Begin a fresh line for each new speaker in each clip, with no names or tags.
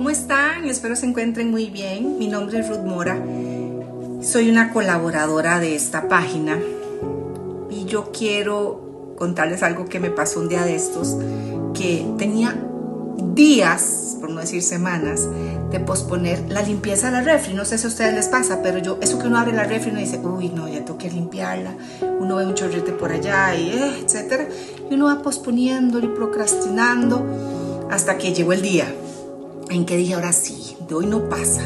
¿cómo están? Espero se encuentren muy bien. Mi nombre es Ruth Mora. Soy una colaboradora de esta página y yo quiero contarles algo que me pasó un día de estos, que tenía días, por no decir semanas, de posponer la limpieza de la refri. No sé si a ustedes les pasa, pero yo, eso que uno abre la refri y uno dice, uy, no, ya tengo que limpiarla. Uno ve un chorrete por allá y eh, etcétera. Y uno va posponiendo y procrastinando hasta que llegó el día en que dije, ahora sí, de hoy no pasa.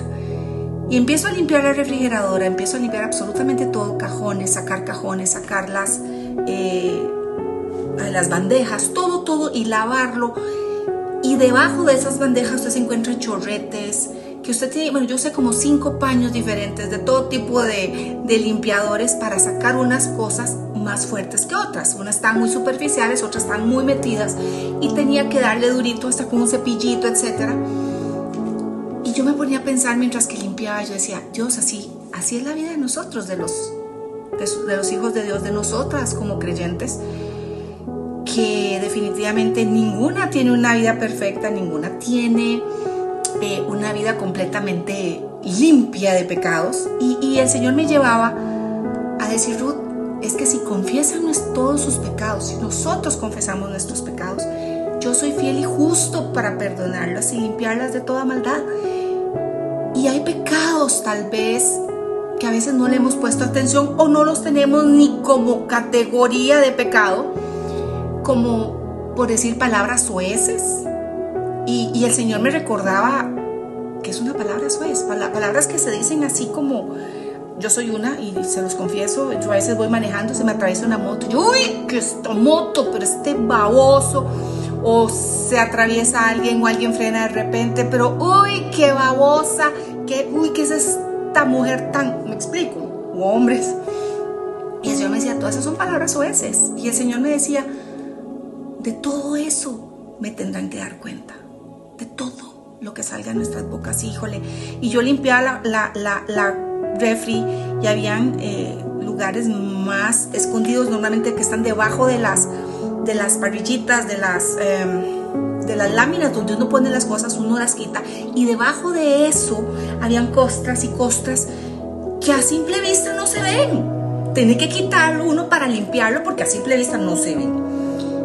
Y empiezo a limpiar la refrigeradora, empiezo a limpiar absolutamente todo, cajones, sacar cajones, sacar las, eh, las bandejas, todo, todo y lavarlo. Y debajo de esas bandejas usted se encuentra chorretes, que usted tiene, bueno, yo sé como cinco paños diferentes de todo tipo de, de limpiadores para sacar unas cosas más fuertes que otras. Unas están muy superficiales, otras están muy metidas y tenía que darle durito hasta con un cepillito, etcétera yo me ponía a pensar mientras que limpiaba, yo decía, Dios, así, así es la vida de nosotros, de los, de, los hijos de Dios, de nosotras como creyentes, que definitivamente ninguna tiene una vida perfecta, ninguna tiene eh, una vida completamente limpia de pecados. Y, y, el Señor me llevaba a decir, Ruth, es que si confiesan todos sus pecados, si nosotros confesamos nuestros pecados, yo soy fiel y justo para perdonarlas y limpiarlas de toda maldad. Y hay pecados tal vez que a veces no le hemos puesto atención o no los tenemos ni como categoría de pecado, como por decir palabras sueces. Y, el Señor me recordaba que es una palabra suez, palabras que se dicen así como, yo soy una y se los confieso, yo a veces voy manejando, se me atraviesa una moto, yo, uy, que esta moto, pero este baboso, o se atraviesa alguien o alguien frena de repente, pero uy, qué babosa, qué, uy, qué es esta mujer tan, me explico, hombres. Y el Señor me decía, todas esas son palabras sueces. Y el Señor me decía, de todo eso me tendrán que dar cuenta, de todo lo que salga de nuestras bocas, híjole. Y yo limpiaba la, la, la, refri y habían eh, lugares más escondidos normalmente que están debajo de las de las parrillitas, de las, em, de las láminas donde uno pone las cosas, uno las quita. Y debajo de eso habían costras y costras que a simple vista no se ven. Tiene que quitarlo uno para limpiarlo porque a simple vista no se ven.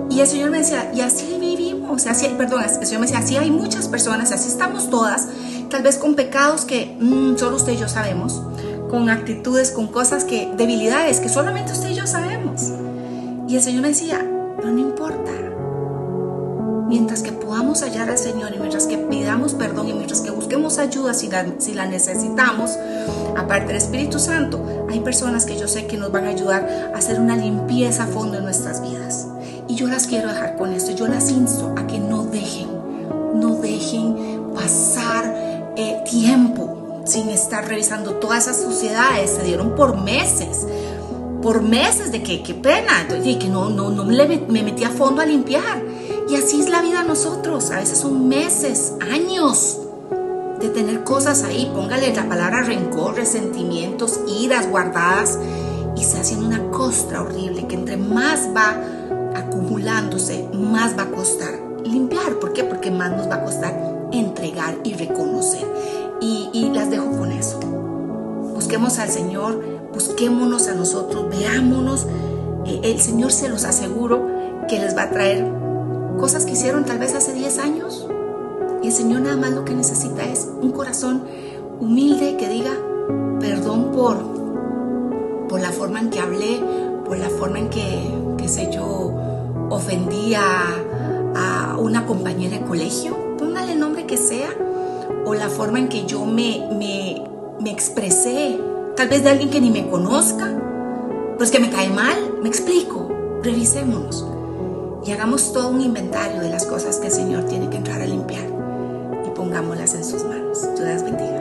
Y el Señor me decía, y así vivimos, así, perdón, el Señor me decía, así hay muchas personas, así estamos todas, tal vez con pecados que mm, solo usted y yo sabemos, con actitudes, con cosas que, debilidades que solamente usted y yo sabemos. Y el Señor me decía, pero no importa. Mientras que podamos hallar al Señor y mientras que pidamos perdón y mientras que busquemos ayuda si la, si la necesitamos, aparte del Espíritu Santo, hay personas que yo sé que nos van a ayudar a hacer una limpieza a fondo en nuestras vidas. Y yo las quiero dejar con esto. Yo las insto a que no dejen, no dejen pasar eh, tiempo sin estar revisando todas esas sociedades. Se dieron por meses por meses de que qué pena, y que no, no, no me metí a fondo a limpiar. Y así es la vida nosotros, a veces son meses, años de tener cosas ahí, póngale la palabra rencor, resentimientos, iras guardadas y se haciendo una costra horrible que entre más va acumulándose, más va a costar limpiar. ¿Por qué? Porque más nos va a costar entregar y reconocer. Y, y las dejo con eso. Busquemos al Señor busquémonos a nosotros, veámonos. Eh, el Señor se los aseguro que les va a traer cosas que hicieron tal vez hace 10 años. Y el Señor nada más lo que necesita es un corazón humilde que diga perdón por, por la forma en que hablé, por la forma en que, qué sé yo, ofendí a, a una compañera de colegio, póngale el nombre que sea, o la forma en que yo me, me, me expresé tal vez de alguien que ni me conozca, pues que me cae mal, me explico, revisémonos y hagamos todo un inventario de las cosas que el Señor tiene que entrar a limpiar y pongámoslas en sus manos. Dios bendiga.